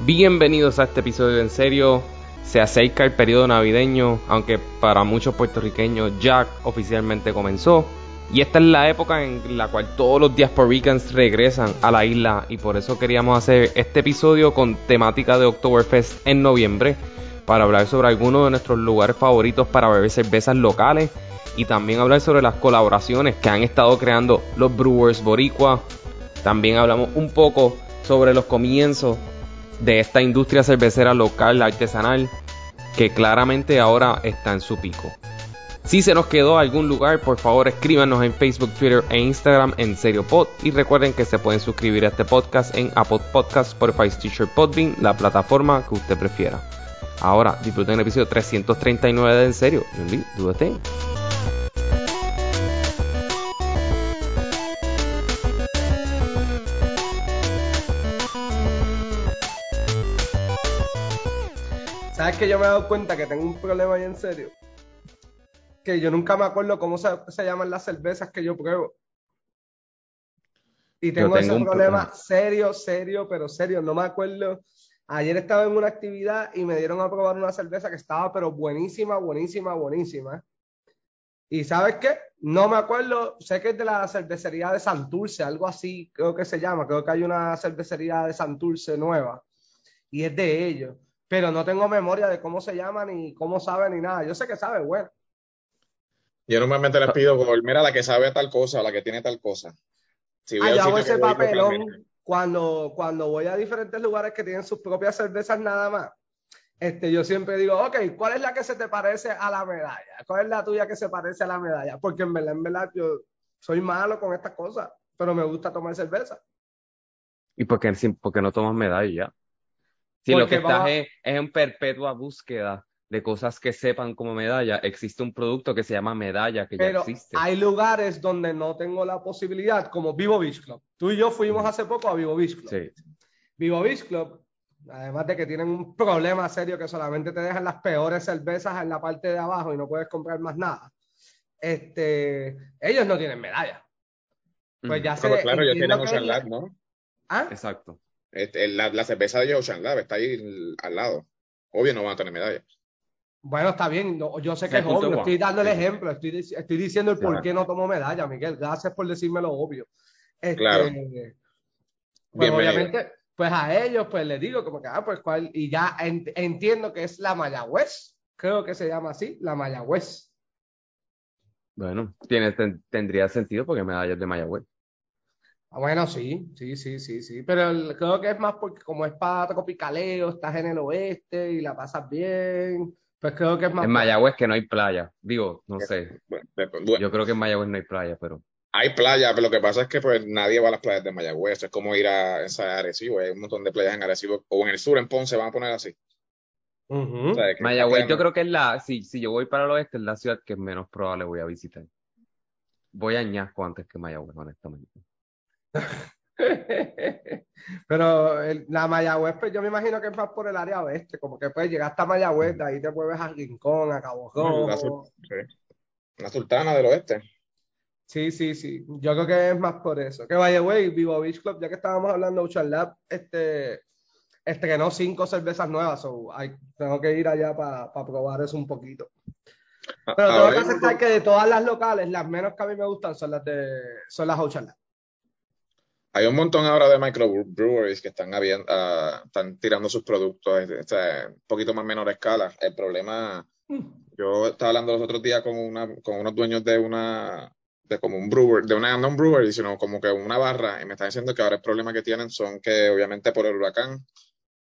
Bienvenidos a este episodio en serio. Se acerca el periodo navideño, aunque para muchos puertorriqueños ya oficialmente comenzó. Y esta es la época en la cual todos los diasporicans regresan a la isla y por eso queríamos hacer este episodio con temática de Oktoberfest en noviembre para hablar sobre algunos de nuestros lugares favoritos para beber cervezas locales y también hablar sobre las colaboraciones que han estado creando los brewers boricua. También hablamos un poco sobre los comienzos de esta industria cervecera local artesanal que claramente ahora está en su pico. Si se nos quedó algún lugar, por favor escríbanos en Facebook, Twitter e Instagram en SerioPod y recuerden que se pueden suscribir a este podcast en Apple Podcasts, Spotify, Stitcher, Podbean, la plataforma que usted prefiera. Ahora disfruten el episodio 339 de En Serio. Do ¿Sabes que yo me he dado cuenta que tengo un problema ahí en serio? Que yo nunca me acuerdo cómo se, se llaman las cervezas que yo pruebo. Y tengo, tengo ese problema problema. serio, serio, pero serio. No me acuerdo. Ayer estaba en una actividad y me dieron a probar una cerveza que estaba, pero buenísima, buenísima, buenísima. Y ¿sabes qué? No me acuerdo, sé que es de la cervecería de Santurce, algo así creo que se llama. Creo que hay una cervecería de Santurce nueva y es de ellos. Pero no tengo memoria de cómo se llama, ni cómo sabe, ni nada. Yo sé que sabe, bueno. Yo normalmente les pido mira, la que sabe tal cosa, la que tiene tal cosa. Si Ah, veo yo hago ese voy papelón cuando, cuando voy a diferentes lugares que tienen sus propias cervezas nada más. Este, yo siempre digo, ok, ¿cuál es la que se te parece a la medalla? ¿Cuál es la tuya que se parece a la medalla? Porque en verdad, en verdad, yo soy malo con estas cosas, pero me gusta tomar cerveza. ¿Y por qué, sin- por qué no tomas medalla ya? Si lo que estás es, es en perpetua búsqueda de cosas que sepan como medalla, existe un producto que se llama medalla que ya Pero existe. hay lugares donde no tengo la posibilidad, como Vivo Beach Club. Tú y yo fuimos hace poco a Vivo Beach Club. Sí. Vivo Beach Club, además de que tienen un problema serio que solamente te dejan las peores cervezas en la parte de abajo y no puedes comprar más nada. Este, ellos no tienen medalla. Pues ya sé. Pero claro, ellos entiendo tienen Ocean la- Lab, ¿no? ¿Ah? Exacto. Este, la, la cerveza de ellos, Ocean Lab, está ahí al lado. Obvio no van a tener medalla. Bueno, está bien. no, yo sé que es obvio. Estoy dando el ejemplo. Estoy, dic- estoy diciendo el por qué no tomo medalla, Miguel. Gracias por decirme lo obvio. Este, Claro. Pues obviamente, pues a ellos, pues les digo como que, ah, pues cuál, y ya en- entiendo que es la Mayagüez, creo que se llama así, la Mayagüez. Bueno, tiene, ten- tendría sentido porque medallas de Mayagüez. Ah, Bueno, sí, sí, sí, sí, sí, pero el- creo que es más porque como es para tropicaleo, estás en el oeste y la pasas bien, pues creo que es más En por- Mayagüez que no hay playa. Digo, no sé. Yo creo que en Mayagüez no hay playa, pero hay playa, pero lo que pasa es que pues nadie va a las playas de Mayagüez. Es como ir a esa Arecibo. Hay un montón de playas en Arecibo. O en el sur, en Ponce, van a poner así. Ujú. O sea, que Mayagüez yo creo que es la, si, si yo voy para el oeste, es la ciudad que menos probable voy a visitar. Voy a Ñasco antes que Mayagüez, honestamente. Pero el- la Mayagüez, pues yo me imagino que es más por el área oeste, como que puedes llegar hasta Mayagüez, de ahí te mueves a Rincón, a Cabo la Rojo. sí. La sultana del oeste. Sí, sí, sí. Yo creo que es más por eso. Que vaya, güey, Vivo Beach Club, ya que estábamos hablando de Ocean Lab, este, estrenó cinco cervezas nuevas, so, tengo que ir allá para probar eso un poquito. A- Pero tengo ahora que aceptar que de todas las locales, las menos que a mí me gustan son las de, son las Ocean Lab. Hay un montón ahora de microbreweries que están, habiendo, ah, están tirando sus productos sea, un poquito más menor escala. El problema, yo estaba hablando los otros días con, una, con unos dueños de una, de como un brewer, de una, no un brewery, sino como que una barra, y me están diciendo que ahora el problema que tienen son que obviamente por el huracán,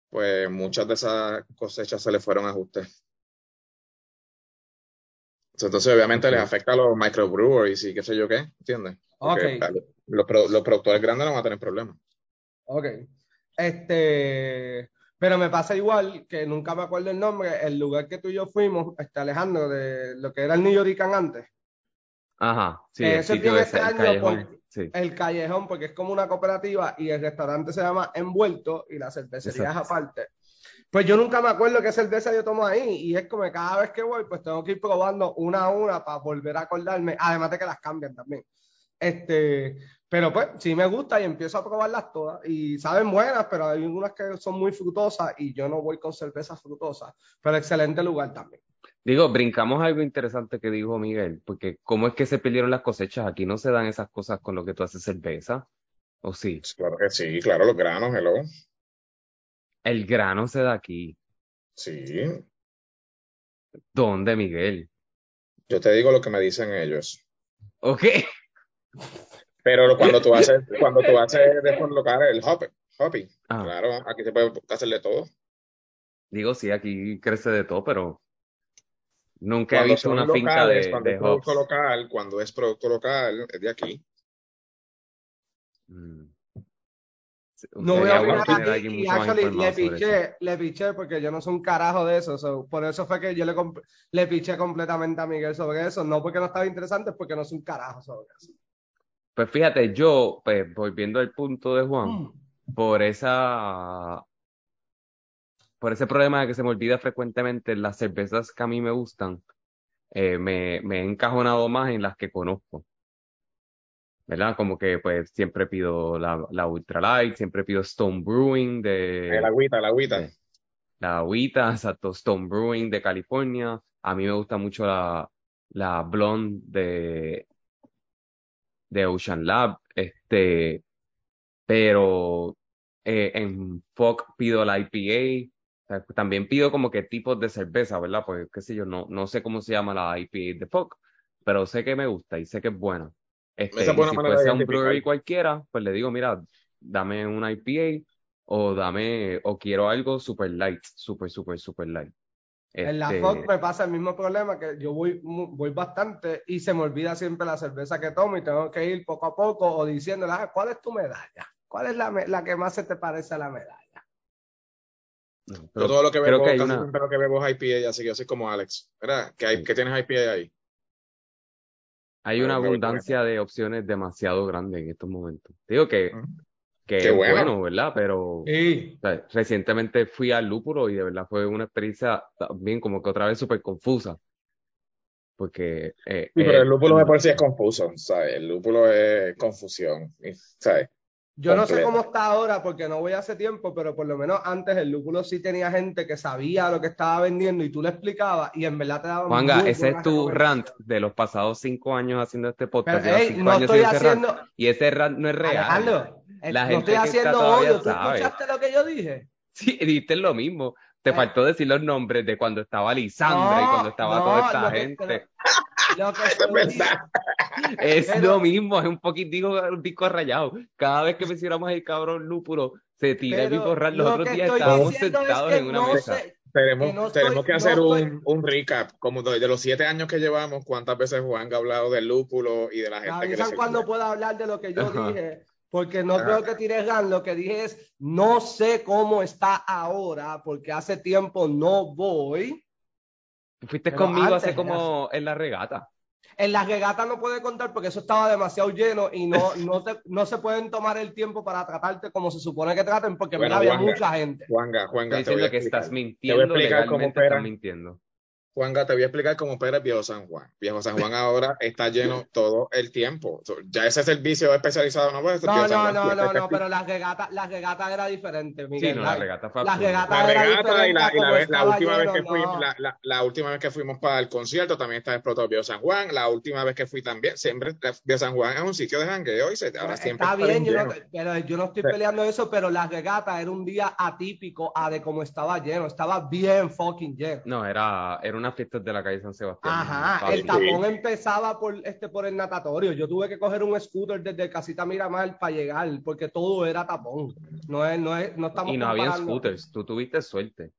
pues muchas de esas cosechas se les fueron a ajustes. Entonces obviamente les afecta a los microbreweries y qué sé yo qué, ¿entiendes? Porque Ok. Los, pro- los productores grandes no van a tener problemas. Ok. Este, pero me pasa igual que nunca me acuerdo el nombre, el lugar que tú y yo fuimos, este Alejandro, de lo que era el New Yorican antes. Ajá, sí, Que el eso es sitio ese, el extraño callejón. porque- Sí. El callejón, porque es como una cooperativa y el restaurante se llama Envuelto y la cervecería es aparte. Pues yo nunca me acuerdo qué cerveza yo tomo ahí y es como que cada vez que voy, pues tengo que ir probando una a una para volver a acordarme, además de que las cambian también. Este, Pero pues sí me gusta y empiezo a probarlas todas y saben buenas, pero hay unas que son muy frutosas y yo no voy con cervezas frutosas, pero excelente lugar también. Digo, brincamos algo interesante que dijo Miguel, porque ¿cómo es que se perdieron las cosechas? Aquí no se dan esas cosas con lo que tú haces cerveza, ¿o sí? Claro que sí, claro, los granos, hello. El grano se da aquí. Sí, ¿Dónde, Miguel? yo te digo lo que me dicen ellos. Ok. Pero cuando tú haces, cuando tú haces de el hopping, hopping, Ah. claro, aquí se puede hacerle todo. Digo, sí, aquí crece de todo, pero nunca he visto una finca de, cuando de es producto hops. local, cuando es producto local, es de aquí. Mm. No voy a opinar y más actually le piché, le piché porque yo no soy un carajo de eso. so, por eso fue que yo le, le piché completamente a Miguel sobre eso. No porque no estaba interesante, es porque no soy un carajo sobre eso. Pues fíjate, yo, pues, volviendo al punto de Juan, Mm. por esa, por ese problema de que se me olvida frecuentemente las cervezas que a mí me gustan, eh, me, me he encajonado más en las que conozco. ¿Verdad? Como que pues siempre pido la, la Ultra Light, siempre pido Stone Brewing de, El agüita, el agüita. La agüita, exacto, Stone Brewing de California. A mí me gusta mucho la, la Blonde de, de Ocean Lab. Este, pero eh, en Foc pido la IPA. Sea, también pido como que tipos de cerveza, ¿verdad? Pues qué sé yo, no, no sé cómo se llama la IPA de Foc, pero sé que me gusta y sé que es buena. Este, Esa buena si fuese un brewery cualquiera, pues le digo, mira, dame una IPA o dame, o quiero algo super light, super, super, super light. En la Este, Fox me pasa el mismo problema que yo voy, voy bastante y se me olvida siempre la cerveza que tomo y tengo que ir poco a poco o diciéndole, ah, ¿cuál es tu medalla? ¿Cuál es la, la que más se te parece a la medalla? no, Yo pero todo lo que bebo, que hay casi una, siempre lo que bebo es IPA, así que yo soy como Alex. ¿Verdad? ¿Qué, hay, Sí. ¿qué tienes IPA ahí? hay una abundancia de opciones demasiado grande en estos momentos. Digo que. Que Qué es bueno. bueno, ¿verdad? Pero Sí. O sea, recientemente fui al lúpulo y de verdad fue una experiencia también como que otra vez súper confusa. Porque eh, Sí, pero eh, el lúpulo por sí es confuso, ¿sabes? El lúpulo es confusión, ¿sabes? Yo no sé cómo está ahora porque no voy hace tiempo, pero por lo menos antes el lúpulo sí tenía gente que sabía lo que estaba vendiendo y tú le explicabas y en verdad te daban muy ese es tu rant de los pasados cinco años haciendo este podcast. Hey, no estoy haciendo rant y ese rant no es real. Alejandro, eh, La no gente estoy haciendo odio. ¿Tú sabe. escuchaste lo que yo dije? Sí, diste lo mismo. Te faltó decir los nombres de cuando estaba Lisandra y cuando estaba no, toda esta lo que- gente. Lo que es verdad. Es Pero- lo mismo, es un poquitico un disco rayado. Cada vez que mencionamos el cabrón lúpulo, se tira el mismo rant. Los lo otros días estábamos es sentados que en una no mesa. Tenemos, que no tenemos que hacer un, un recap, como de, de los siete años que llevamos, cuántas veces Juan ha hablado del lúpulo y de la gente que cuando pueda hablar de lo que yo Ajá. dije, porque no creo que tires gan. Lo que dije es, no sé cómo está ahora, porque hace tiempo no voy. Fuiste Pero conmigo hace era como en la regata. En las regatas no puede contar porque eso estaba demasiado lleno y no, no, te- no se pueden tomar el tiempo para tratarte como se supone que traten, porque Bueno, mira, había Juanga. mucha gente. Juanga, Juanga, Estoy te voy a diciendo que explicar. estás Te voy a mintiendo, explicar cómo legalmente opera. estás mintiendo. Juanga, te voy a explicar cómo opera el Viejo San Juan. Viejo San Juan ahora está lleno todo el tiempo. Ya ese servicio especializado no puede ser No, Viejo San no, Juan no, siempre no, está no, pero las regatas, las regatas era diferente, Miguel. Sí, no, la regata fue Las regatas La regata y la, a y la como vez- la estaba última vez que no. fuimos, la, la- la última vez que fuimos para el concierto también está explotado Viejo San Juan. La última vez que fui también, siempre Viejo San Juan es un sitio de jangueo y se, ahora Pues siempre está está bien, yo no, pero yo no estoy peleando eso, pero las regatas era un día atípico a de cómo estaba lleno, estaba bien fucking lleno. No, era, era una fiesta de la calle San Sebastián. Ajá, el tapón empezaba por este por el natatorio. Yo tuve que coger un scooter desde Casita Miramar para llegar, porque todo era tapón. No es, no es, no estamos Y no había comparando. scooters, tú tuviste suerte.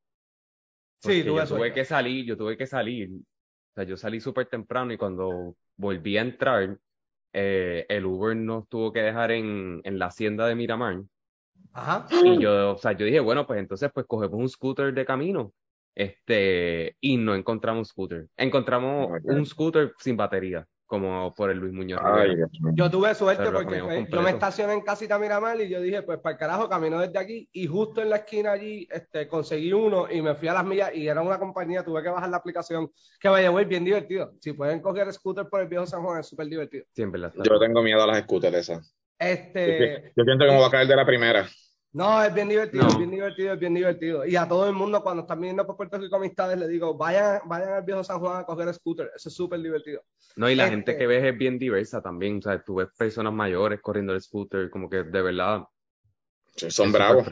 Sí, tuve yo tuve suerte. que salir, yo tuve que salir. O sea, yo salí súper temprano y cuando volví a entrar, eh, el Uber nos tuvo que dejar en, en la hacienda de Miramar. Ajá. Y yo, o sea, yo dije, bueno, pues entonces pues cogemos un scooter de camino. Este, y no encontramos scooter. Encontramos Ok. un scooter sin batería, como por el Luis Muñoz Ay. Yo tuve suerte porque yo me estacioné en Casita Miramar y yo dije, pues para el carajo, camino desde aquí y justo en la esquina allí este, conseguí uno y me fui a las millas y era una compañía, tuve que bajar la aplicación que vaya, güey, bien divertido. Si pueden coger scooter por el viejo San Juan es súper divertido. Siempre la Yo tengo miedo a las scooters esas. Este, yo siento que me voy a caer de la primera. No, es bien divertido, No. es bien divertido, es bien divertido. Y a todo el mundo, cuando están viniendo por Puerto Rico amistades, les digo, vayan, vayan al viejo San Juan a coger scooter. Eso es súper divertido. No, y la Este- gente que ves es bien diversa también. O sea, tú ves personas mayores corriendo el scooter, como que de verdad. Sí, son bravos,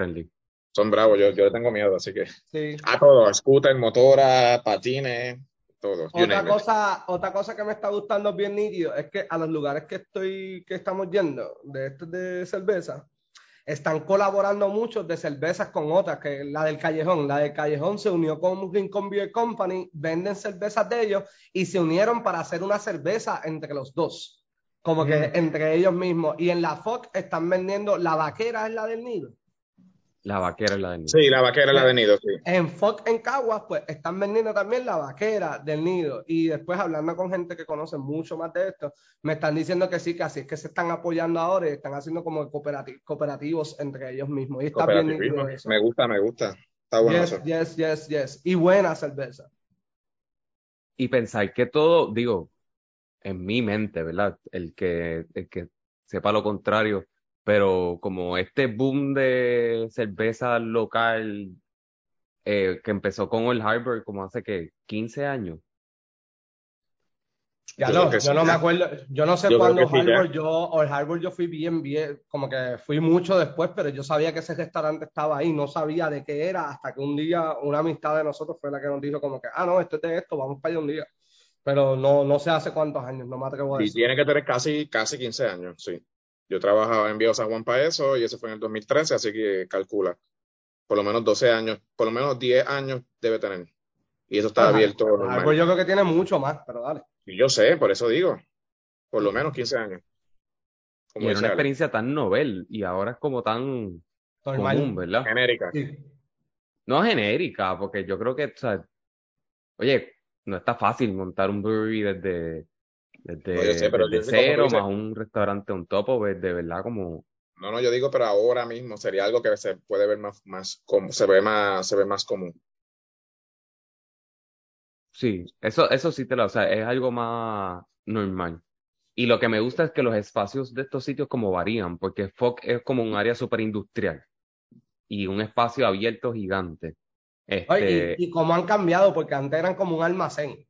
son bravos. Yo, yo le tengo miedo, así que. Sí. A todo, scooter, motora, patines, todo. Otra cosa, otra cosa que me está gustando bien nítido es que a los lugares que estoy, que estamos yendo, de estos de cerveza, están colaborando muchos de cervezas con otras, que la del Callejón. La del Callejón se unió con Rincon Beer Company, venden cervezas de ellos y se unieron para hacer una cerveza entre los dos. Como que entre ellos mismos. Y en la FOC están vendiendo, la vaquera es la del nido. La vaquera es la de Sí, la vaquera la de nido, sí. En FOC en Caguas, pues están vendiendo también la vaquera del nido. Y después hablando con gente que conoce mucho más de esto, me están diciendo que sí, que así es que se están apoyando ahora y están haciendo como cooperati- cooperativos entre ellos mismos. Y está bien eso. Me gusta, me gusta. Está bueno Yes, eso. yes, yes, yes. Y buena cerveza. Y pensar que todo, digo, en mi mente, ¿verdad? El que, el que sepa lo contrario, pero como este boom de cerveza local eh, que empezó con Old Harbor como hace que 15 años. Ya Yo no, yo sí, no me acuerdo, yo no sé Yo cuándo sí, Harbor, yo, Old Harbor yo fui bien, bien, como que fui mucho después, pero yo sabía que ese restaurante estaba ahí, no sabía de qué era, hasta que un día una amistad de nosotros fue la que nos dijo como que, ah, no, esto es de esto, vamos para allá un día. Pero no, no sé hace cuántos años, no me atrevo a Y decir. tiene que tener casi, casi 15 años, sí. Yo trabajaba en Viejo San Juan para eso y eso fue en el 2013, así que calcula. Por lo menos 12 años, por lo menos 10 años debe tener. Y eso está Ajá, abierto normal. yo creo que tiene mucho más, pero dale. Y yo sé, por eso digo. Por lo menos 15 años. Como Y era una experiencia tan novel y ahora es como tan Normal. común, ¿verdad? Genérica. Sí. No genérica, porque yo creo que, o sea, oye, no está fácil montar un brewery desde, desde, No, yo sé, pero desde yo sé como tú cero, más un restaurante on top of it, de verdad como, No, no, yo digo, pero ahora mismo sería algo que se puede ver más, más como, se ve más, se ve más común. sí, eso, eso sí te lo, o sea, es algo más normal. Y lo que me gusta es que los espacios de estos sitios como varían, porque Fox es como un área súper industrial y un espacio abierto gigante. Oye, Este, y, y cómo han cambiado, porque antes eran como un almacén,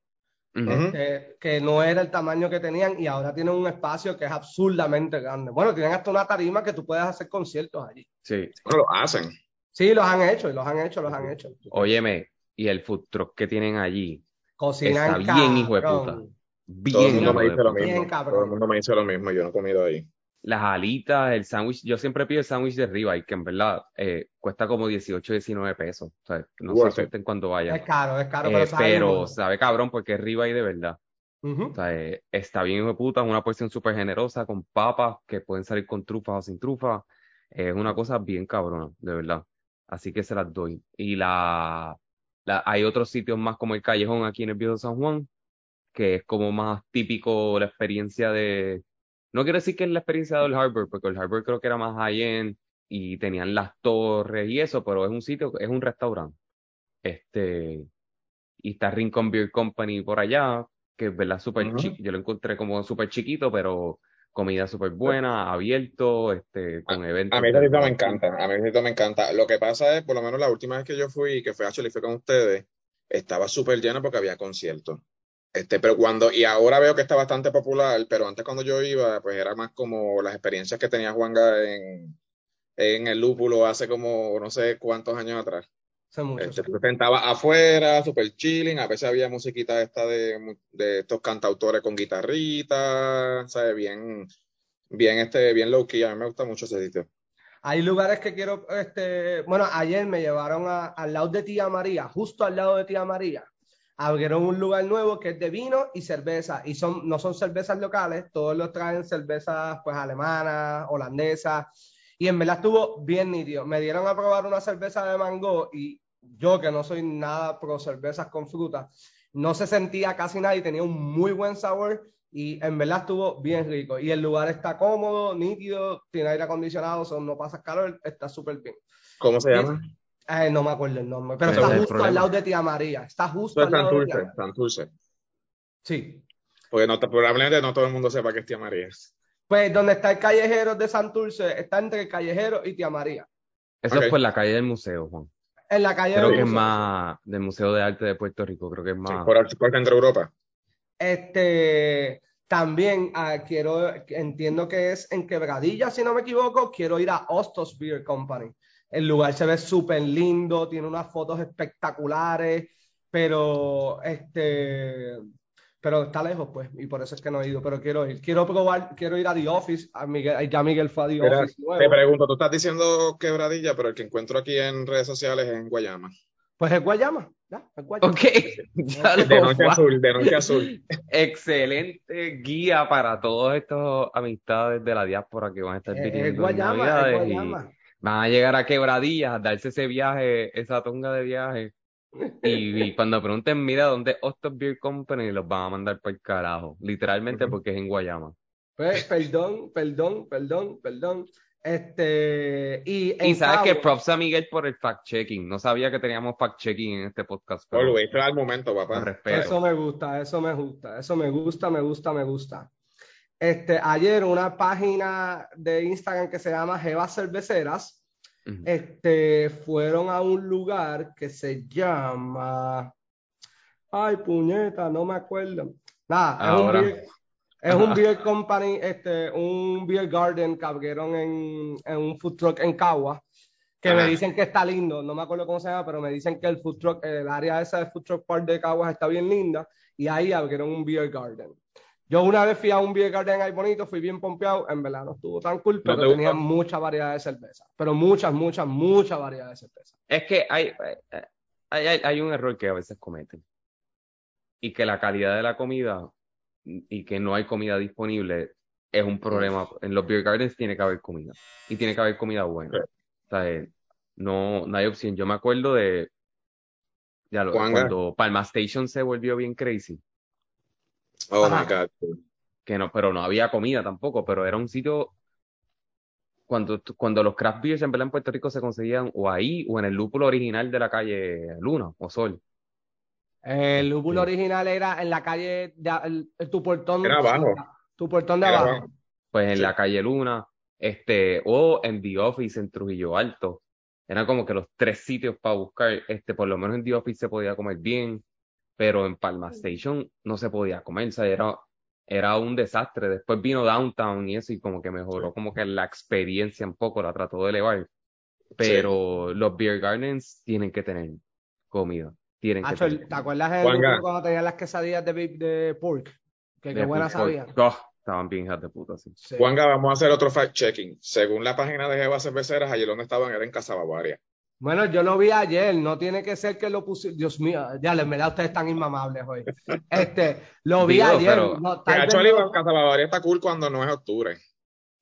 que, que no era el tamaño que tenían y ahora tienen un espacio que es absurdamente grande. Bueno, tienen hasta una tarima que tú puedes hacer conciertos allí. Sí, Bueno, lo hacen. Sí, los han hecho, los han hecho, los han hecho. óyeme, y el food truck que tienen allí, Cocinan Está bien, hijo de cabrón. Todo el bien mundo me dice lo puta. Bien, mismo. cabrón. Todo el mundo me dice lo mismo. Yo no he comido ahí. Las alitas, el sándwich, yo siempre pido el sándwich de ribeye, que en verdad eh, cuesta como 18, 19 pesos. O sea, no se asusten cuando vayan. Es caro, es caro, Eh, pero sabe pero sabe cabrón porque es ribeye de verdad. O sea, eh, está bien hijo de puta, es una porción súper generosa con papas que pueden salir con trufas o sin trufas. Es una cosa bien cabrona, de verdad. Así que se las doy. Y la, la, hay otros sitios más como el Callejón aquí en el Viejo San Juan, que es como más típico la experiencia de, no quiero decir que es la experiencia del Harbor, porque el Harbor creo que era más high-end y tenían las torres y eso, pero es un sitio, es un restaurante. Este, y está Rincon Beer Company por allá, que es verdad súper chi- yo lo encontré como súper chiquito, pero comida súper buena, abierto, este, con eventos. A mí ese sitio me encanta, a mí ese sitio me encanta. Lo que pasa es, por lo menos la última vez que yo fui, que fue actually fue con ustedes, estaba súper lleno porque había conciertos. Este, pero cuando, y ahora veo que está bastante popular, pero antes cuando yo iba, pues era más como las experiencias que tenía Juanga en, en el lúpulo hace como no sé cuántos años atrás. Este, tú te sentabas afuera, super chilling, a veces había musiquita esta de, de estos cantautores con guitarrita, ¿sabes? Bien, bien, este, bien low key, a mí me gusta mucho ese sitio. Hay lugares que quiero, este, bueno, ayer me llevaron a- al lado de Tía María, justo al lado de Tía María. Abrieron un lugar nuevo que es de vino y cerveza, y son, no son cervezas locales, todos los traen cervezas pues alemanas, holandesas, y en verdad estuvo bien nítido. Me dieron a probar una cerveza de mango y yo que no soy nada pro cervezas con fruta, no se sentía casi nada y tenía un muy buen sabor y en verdad estuvo bien rico. Y el lugar está cómodo, nítido, tiene aire acondicionado, son, no pasas calor, está súper bien. ¿Cómo se llama? Eh, no me acuerdo el nombre, pero Ese está es justo al lado de Tía María. Está justo al lado de Tía Santurce. Sí. Porque no, probablemente no todo el mundo sepa que es Tía María. Pues donde está el callejero de Santurce, está entre el callejero y Tía María. Eso es por la calle del museo, Juan. En la calle Creo del que es museo. más del Museo de Arte de Puerto Rico, creo que es Sí, más. por, por Centro Europa. Este, también ah, quiero, entiendo que es en Quebradilla, si no me equivoco, quiero ir a Ostos Beer Company. El lugar se ve súper lindo, tiene unas fotos espectaculares, pero este, pero está lejos, pues, y por eso es que no he ido, pero quiero ir. Quiero probar, quiero ir a The Office, a Miguel, ya Miguel fue a The Mira, Office nuevo. te pregunto, tú estás diciendo quebradilla, pero el que encuentro aquí en redes sociales es en Guayama. Pues es Guayama, ya, es Guayama. Ok, ya De noche azul, de noche azul. Excelente guía para todas estas amistades de la diáspora que van a estar es en Guayama, es y Guayama. Van a llegar a quebradillas, a darse ese viaje, esa tonga de viaje. Y, y cuando pregunten, mira, ¿dónde es Ostos Beer Company? Los van a mandar por el carajo. Literalmente porque es en Guayama. Pues, perdón, perdón, perdón, perdón. Este, y sabes que Cabo- props a Miguel por el fact-checking. No sabía que teníamos fact-checking en este podcast. pero Always, este es el momento, papá. Eso me gusta, eso me gusta, eso me gusta, me gusta, me gusta. Este, ayer una página de Instagram que se llama Jeva Cerveceras, Ujú. este, fueron a un lugar que se llama, ay puñeta, no me acuerdo. Nada, es un beer, es un beer company, este, un beer garden que abrieron en, en un food truck en Cagua, que me dicen que está lindo, no me acuerdo cómo se llama, pero me dicen que el food truck, el área esa de food truck park de Caguas está bien linda y ahí abrieron un beer garden. Yo una vez fui a un beer garden ahí bonito, fui bien pompeado, en verdad no estuvo tan cool, pero te tenía mucha variedad de cerveza, pero muchas, muchas, mucha variedad de cerveza. Es que hay, hay, hay, hay un error que a veces cometen. Y que la calidad de la comida y que no hay comida disponible es un problema. En los beer gardens tiene que haber comida. Y tiene que haber comida buena. O sea, eh, no, no hay opción. Yo me acuerdo de ya lo- Juanga. cuando Palma Station se volvió bien crazy. Oh Ajá. my God. Que no, pero no había comida tampoco, pero era un sitio cuando, cuando los craft beers en verdad en Puerto Rico se conseguían o ahí o en el lúpulo original de la calle Luna o Sol. El lúpulo Sí. original era en la calle, de, el- el- tu portón. Era abajo. Tu portón de Era abajo. abajo. Pues en Sí. la calle Luna, este, o en The Office en Trujillo Alto. Eran como que los tres sitios para buscar, este, por lo menos en The Office se podía comer bien, pero en Palma Station no se podía comer, o sea, era, era un desastre. Después vino Downtown y eso, y como que mejoró como que la experiencia un poco, la trató de elevar. Pero los beer gardens tienen que tener comida. Tienen que tener. ¿te acuerdas el cuando tenían las quesadillas de, pork? Que qué buenas sabían. Oh, estaban bien hijas de puta, sí. Sí. Juanga, vamos a hacer otro fact-checking. Según la página de Jeva Cerveceras, ayer donde estaban era en Casa Bavaria. Bueno, yo lo vi ayer, no tiene que ser que lo puse. Dios mío, ya en verdad ustedes están inmamables hoy. Este, lo vi Digo, ayer. no, Que tal vez actually, no- Casa Bavaria está cool cuando no es octubre.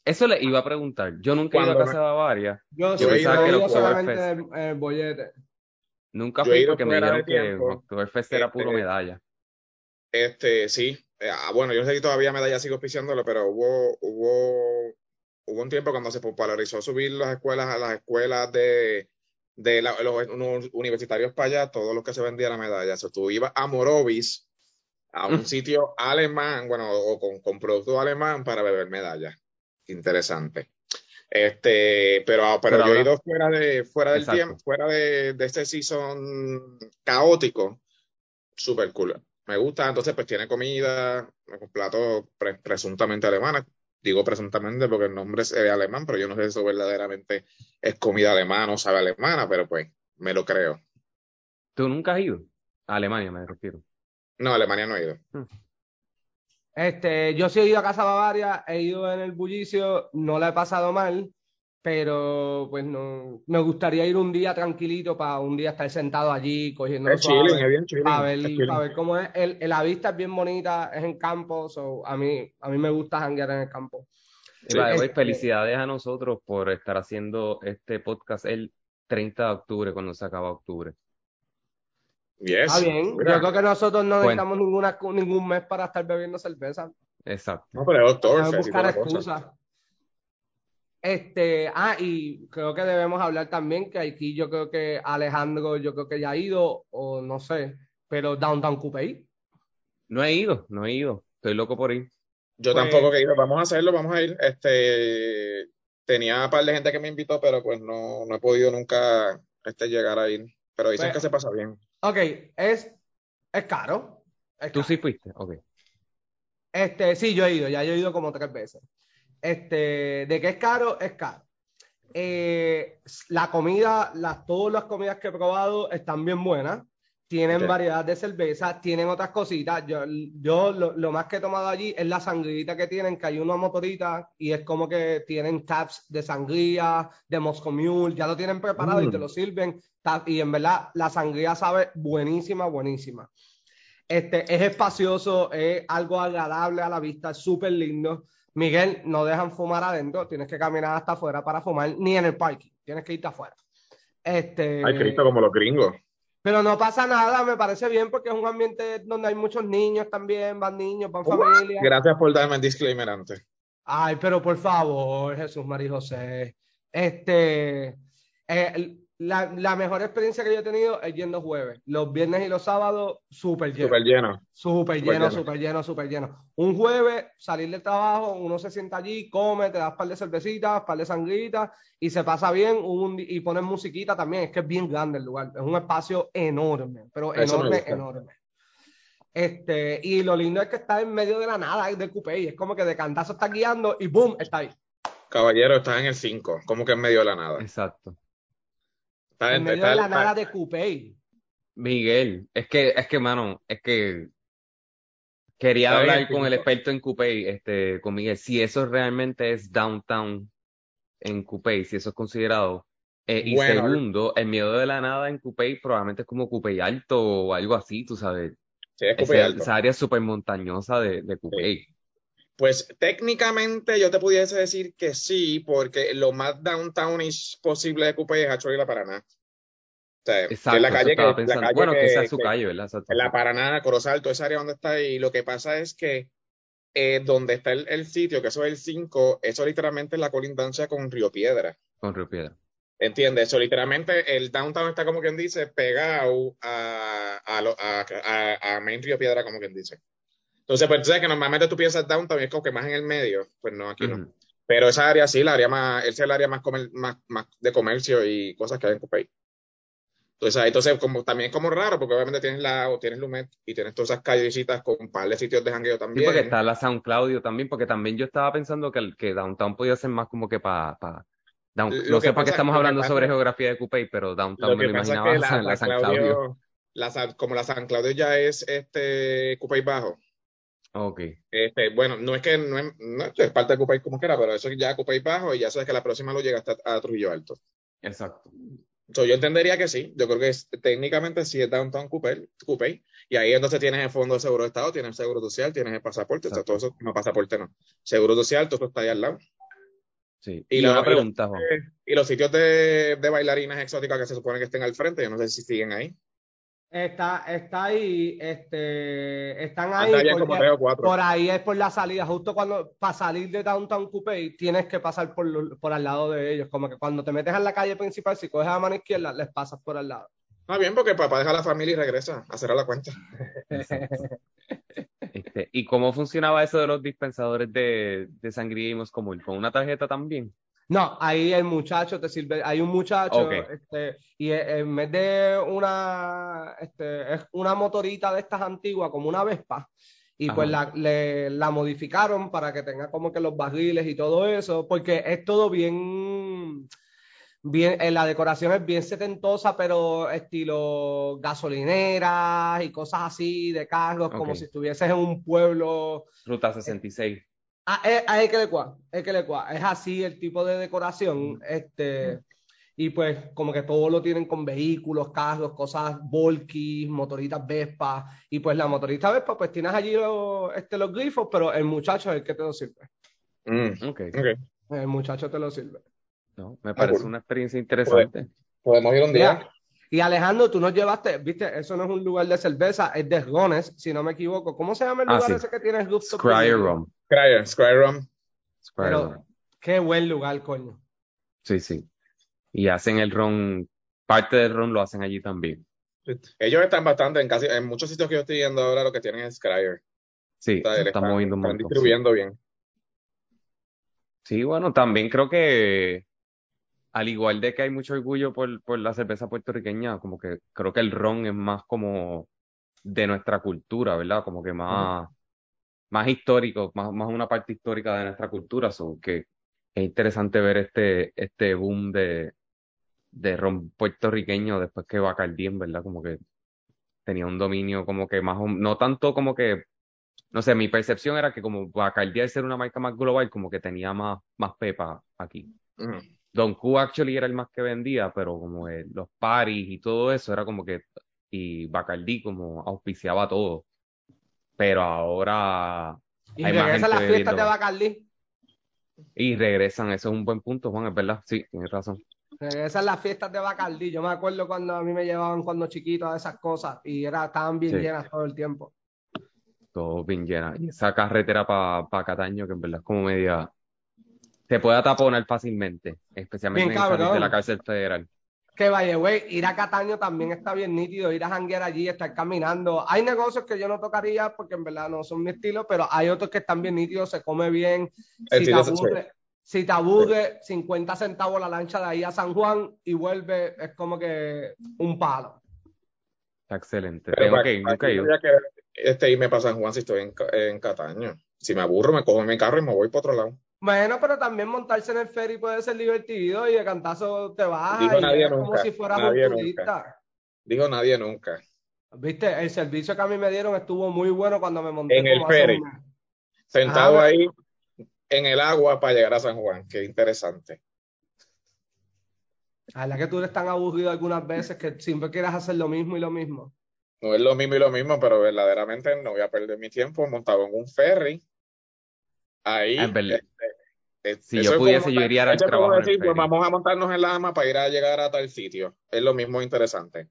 Eso le iba a preguntar. Yo nunca he ido a Cuando Casa de Bavaria. yo yo sí, he ido yo ido los solamente el, el bollete. Nunca Yo fui porque me dijeron que tiempo. Oktoberfest era puro Este, medalla. Este, sí. Eh, ah, bueno, yo sé que todavía Medalla sigo auspiciándolo, pero hubo, hubo, hubo un tiempo cuando se popularizó subir las escuelas a las escuelas de, de la- los universitarios para allá, todo lo que se vendía era medalla. O sea, tú ibas a Morovis, a un Mm. sitio alemán, bueno, o con, con producto alemán para beber medalla. Interesante. Este, pero, pero Pero yo he ido fuera de, fuera del Exacto. tiempo, fuera de, de este season caótico, super cool. Me gusta, entonces pues tiene comida, un plato pre- presuntamente alemana. Digo presuntamente porque el nombre es alemán, pero yo no sé si eso verdaderamente es comida alemana o sabe alemana, pero pues me lo creo. ¿Tú nunca has ido? A Alemania me refiero. No, a Alemania no he ido. Este, yo sí he ido a Casa Bavaria, he ido en el bullicio, no la he pasado mal, pero pues no, me gustaría ir un día tranquilito para un día estar sentado allí cogiendo Es chilling, es bien chilling. para ver, es para ver cómo es. El, el- la vista es bien bonita, es en campo, so, a mí, a mí me gusta janguear en el campo. Way, Este- felicidades a nosotros por estar haciendo este podcast el 30 de octubre, cuando se acaba octubre. Yes. Está bien, Mira, yo creo que nosotros no Bueno. necesitamos ninguna, ningún mes para estar bebiendo cerveza. Exacto. No, pero es toda buscar excusas. Este, ah, y creo que debemos hablar también que aquí yo creo que Alejandro, yo creo que ya ha ido, o no sé, pero Downtown Coupé. No he ido, no he ido. Estoy loco por ir. Yo Pues- tampoco que iba, vamos a hacerlo, vamos a ir. Este, tenía un par de gente que me invitó, pero pues no, no he podido nunca este, llegar a ir. Pero dicen Pues- que se pasa bien. Ok, es, es caro. es ¿Tú caro. sí fuiste? Ok. Este, sí, yo he ido, ya yo he ido como tres veces. Este, de que es caro, es caro. Eh, la comida, las, todas las comidas que he probado están bien buenas. Tienen variedad de cerveza, tienen otras cositas. Yo, yo lo, lo más que he tomado allí es la sangrita que tienen, que hay una motorita y es como que tienen taps de sangría, de Moscow Mule, ya lo tienen preparado y Mm. te lo sirven. Tap- y en verdad, la sangría sabe buenísima, buenísima. Este, es espacioso, es algo agradable a la vista, es súper lindo. Miguel, no dejan fumar adentro, tienes que caminar hasta afuera para fumar, ni en el parking, tienes que irte afuera. Este, Ay, Cristo, como los gringos. pero no pasa nada, me parece bien porque es un ambiente donde hay muchos niños también, van niños, van What? familias. Gracias por darme el disclaimer antes. Ay, pero por favor, Jesús María José. Este, eh, la, la mejor experiencia que yo he tenido es yendo jueves. Los viernes y los sábados, súper lleno. Súper lleno. Súper lleno, súper lleno, súper lleno. Un jueves, salir del trabajo, uno se sienta allí, come, te das un par de cervecitas, un par de sangritas y se pasa bien un, y ponen musiquita también. Es que es bien grande el lugar. Es un espacio enorme, pero Eso enorme, enorme. Este, y lo lindo es que está en medio de la nada de Coupé. Es como que de cantazo está guiando y ¡boom! Está ahí. Caballero, estás en el 5, como que en medio de la nada. Exacto. Estás En medio de la nada de Coupé. Miguel, es que, es que, mano, es que quería Está bien, hablar con el experto en Coupé, este, con Miguel, si eso realmente es downtown en Coupé, si eso es considerado. Eh, y Bueno. segundo, el miedo de la nada en Coupé probablemente es como Coupé Alto o algo así, tú sabes. Sí, es Coupé Ese- alto. esa área súper montañosa de, de Coupé. Pues técnicamente yo te pudiese decir que sí, porque lo más downtownish posible de Coupé es actually la Paraná. O sea, que Exacto, es la calle que, la calle Bueno, que, que- esa es su que- calle, ¿verdad? Exacto. en la Paraná, Corozal, toda esa área donde está y lo que pasa es que eh, donde está el, el sitio, que eso es el 5, eso literalmente es la colindancia con Río Piedra. Con Río Piedra. ¿Entiendes? Eso literalmente el downtown está como quien dice pegado a, a, a- a Main Río Piedra, como quien dice. Entonces, pues tú sabes que normalmente tú piensas downtown y es como que más en el medio. Pues no, aquí no. Pero esa área sí, la área más, esa es el área más, comer- más, más de comercio y cosas que hay en Coupé. Entonces, ahí, entonces como, también es como raro, porque obviamente tienes la, tienes Lumet y tienes todas esas callecitas con un par de sitios de jangueo Sí, también. porque está la San Claudio también, porque también yo estaba pensando que, el- que Downtown podía ser más como que para... Pa, down- no que sé por qué estamos que hablando sobre geografía de Coupé, pero Downtown me lo es imaginaba que la, en la la San Claudio. Claudio, la San- como la San Claudio ya es este Coupé Bajo, Ok, este, bueno, no es que no es, no es parte de Coupé como quiera, pero eso ya Coupé Bajo y ya sabes que la próxima lo llega hasta a Trujillo Alto. exacto. So, yo entendería que sí, yo creo que es- técnicamente sí es Downtown Coupé, Coupé, y ahí entonces tienes el Fondo de Seguro de Estado, tienes el Seguro Social, tienes el pasaporte, todo eso, no pasaporte no, Seguro Social, todo eso está ahí al lado. Sí. Y Y, la- y pregunta, Y los sitios de, de bailarinas exóticas que se supone que estén al frente, yo no sé si siguen ahí. Está, está ahí, este, están ahí. Porque. Por ahí es por la salida, justo cuando, para salir de Downtown Coupé, tienes que pasar por, por al lado de ellos. Como que cuando te metes en la calle principal, si coges a mano izquierda, les pasas por al lado. Ah, bien, porque papá deja a la familia y regresa a cerrar la cuenta. Este, ¿y cómo funcionaba eso de los dispensadores de, de sangría y moscomul? ¿Con una tarjeta también? No, ahí el muchacho te sirve, hay un muchacho, este, y e- en vez de una, este, es una motorita de estas antiguas, como una Vespa, y pues la, le- la modificaron para que tenga como que los barriles y todo eso, porque es todo bien, bien, eh, la decoración es bien setentosa, pero estilo gasolineras y cosas así de carros, como Ok. si estuvieses en un pueblo. Ruta 66. Ah, es, es que le cua, es que le cua. Es así el tipo de decoración, este, y pues como que todo lo tienen con vehículos, carros, cosas volky, motoritas Vespa, y pues la motorita Vespa, pues tienes allí los, este, los grifos, pero el muchacho es el que te lo sirve. Mm, Ok. ok. El muchacho te lo sirve. No, me parece cool. una experiencia interesante. Podemos ir un día. Mira, y Alejandro, tú nos llevaste, viste, eso no es un lugar de cerveza, es de rones, si no me equivoco. ¿Cómo se llama el Ah, lugar sí. ese que tiene el rooftop? Scryer Rum. Rum. Scryer Pero qué buen lugar, coño. Sí, sí. Y hacen el ron, parte del ron lo hacen allí también. Ellos están bastante en casi, en muchos sitios que yo estoy yendo ahora lo que tienen es Scryer. Sí, O sea, él está están- moviendo están montón. distribuyendo bien. Sí, bueno, también creo que al igual de que hay mucho orgullo por, por la cerveza puertorriqueña, como que creo que el ron es más como de nuestra cultura, ¿verdad? Como que más, más histórico, más, más una parte histórica de nuestra cultura, so que es interesante ver este, este boom de, de ron puertorriqueño después que Bacardí, en verdad, como que tenía un dominio como que más, no tanto como que, no sé, mi percepción era que como Bacardí al ser una marca más global, como que tenía más, más pepa aquí. Don Q actually era el más que vendía, pero como los paris y todo eso era como que, y Bacardí como auspiciaba todo. Pero ahora Y hay más regresan las fiestas de. Bacardí. Y regresan, eso es un buen punto, Juan, es verdad, sí, tienes razón. Regresan las fiestas de Bacardí. Yo me acuerdo cuando a mí me llevaban cuando chiquito a esas cosas y era, estaban bien Sí. llenas todo el tiempo. Todo bien llena. Y esa carretera para Cataño, que en verdad es como media, se puede ataponar fácilmente, especialmente Bien en el país de la cárcel federal. Que vaya, güey, ir a Cataño también está bien nítido, ir a janguear allí, estar caminando. Hay negocios que yo no tocaría porque en verdad no son mi estilo, pero hay otros que están bien nítidos, se come bien. Si te aburre, si te aburre, 50 centavos la lancha de ahí a San Juan y vuelve, es como que un palo. Está excelente. Pero Tengo para- que ir, para que este, irme para San Juan si estoy en, en Cataño. Si me aburro, me cojo mi carro y me voy para otro lado. Bueno, pero también montarse en el ferry puede ser divertido y de cantazo te bajas Dijo y nadie llegas como nunca, si fueras nadie un turista. Digo nadie nunca. Viste, el servicio que a mí me dieron estuvo muy bueno cuando me monté En el ferry. Sentado Ah, ahí en el agua para llegar a San Juan. Qué interesante. La verdad que tú eres tan aburrido algunas veces que siempre quieres hacer lo mismo y lo mismo. No es lo mismo y lo mismo, pero verdaderamente no voy a perder mi tiempo montado en un ferry. Ahí. Es verdad. este, eh, Si eso yo es como pudiese, yo iría al trabajo en el decir, pues vamos a montarnos en la ama para ir a llegar a tal sitio. Es lo mismo interesante.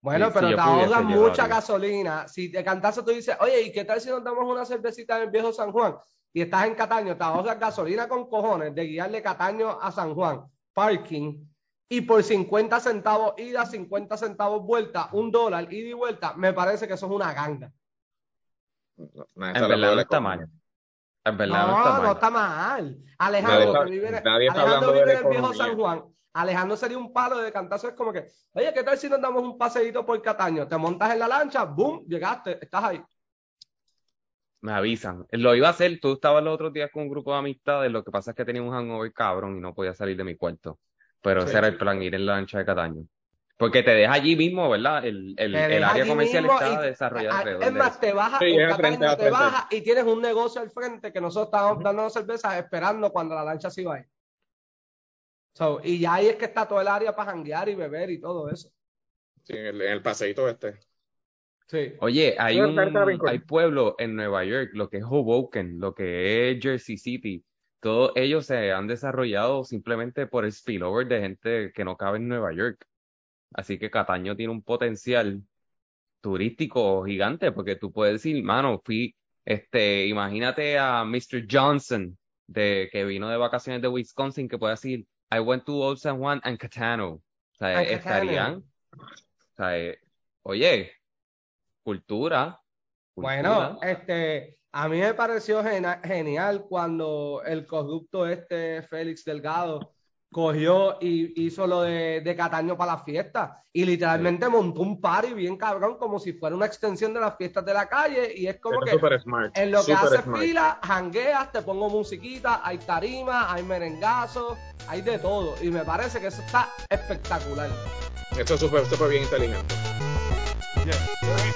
Bueno, Sí, pero si te pudiese, lo mucha gasolina. Si de cantazo tú dices, oye, ¿y qué tal si nos damos una cervecita en el viejo San Juan? Y estás en Cataño, te ahorras gasolina con cojones de guiar de Cataño a San Juan, parking, y por 50 centavos ida, 50 centavos vuelta, un dólar ida y vuelta, me parece que eso es una ganga. No, En verdad no está mal. En verdad no No, está no mal. está mal. Nadie Alejandro, que vive, nadie Alejandro vive en el viejo San. Juan. Alejandro sería un palo de cantazo. Es como que, oye, ¿qué tal si nos damos un paseíto por Cataño? Te montas en la lancha, boom, llegaste, estás ahí. Me avisan. Lo iba a hacer, tú estabas los otros días con un grupo de amistades, lo que pasa es que tenía un hangover cabrón y no podía salir de mi cuarto. Pero ese era el plan, ir en la lancha de Cataño. Porque te deja allí mismo, ¿verdad? El, el, el área comercial está desarrollada alrededor Es más, te bajas Sí, en Cataño, te bajas y tienes un negocio al frente que nosotros estábamos dando cervezas esperando cuando la lancha se iba a ir. So, y ya ahí es que está todo el área para janguear y beber y todo eso. Sí, en el, en el paseíto este. Sí. Oye, hay un, hay pueblos en Nueva York, lo que es Hoboken, lo que es Jersey City, todos ellos se han desarrollado simplemente por el spillover de gente que no cabe en Nueva York. Así que Cataño tiene un potencial turístico gigante, porque tú puedes decir, mano, fui, este, imagínate a Mr. Johnson, de, que vino de vacaciones de Wisconsin, que puede decir, I went to Old San Juan and Catano. O sea, And estarían, o sea, eh, oye, cultura, Bueno, este, a mí me pareció genial cuando el corrupto este Félix Delgado cogió y hizo lo de, de Cataño para las fiestas y literalmente montó un party bien cabrón como si fuera una extensión de las fiestas de la calle y es como que smart. en lo que súper hace smart. fila, jangueas, te pongo musiquita, hay tarima, hay merengazos, hay de todo y me parece que eso está espectacular. Esto es súper, súper bien inteligente. Yeah.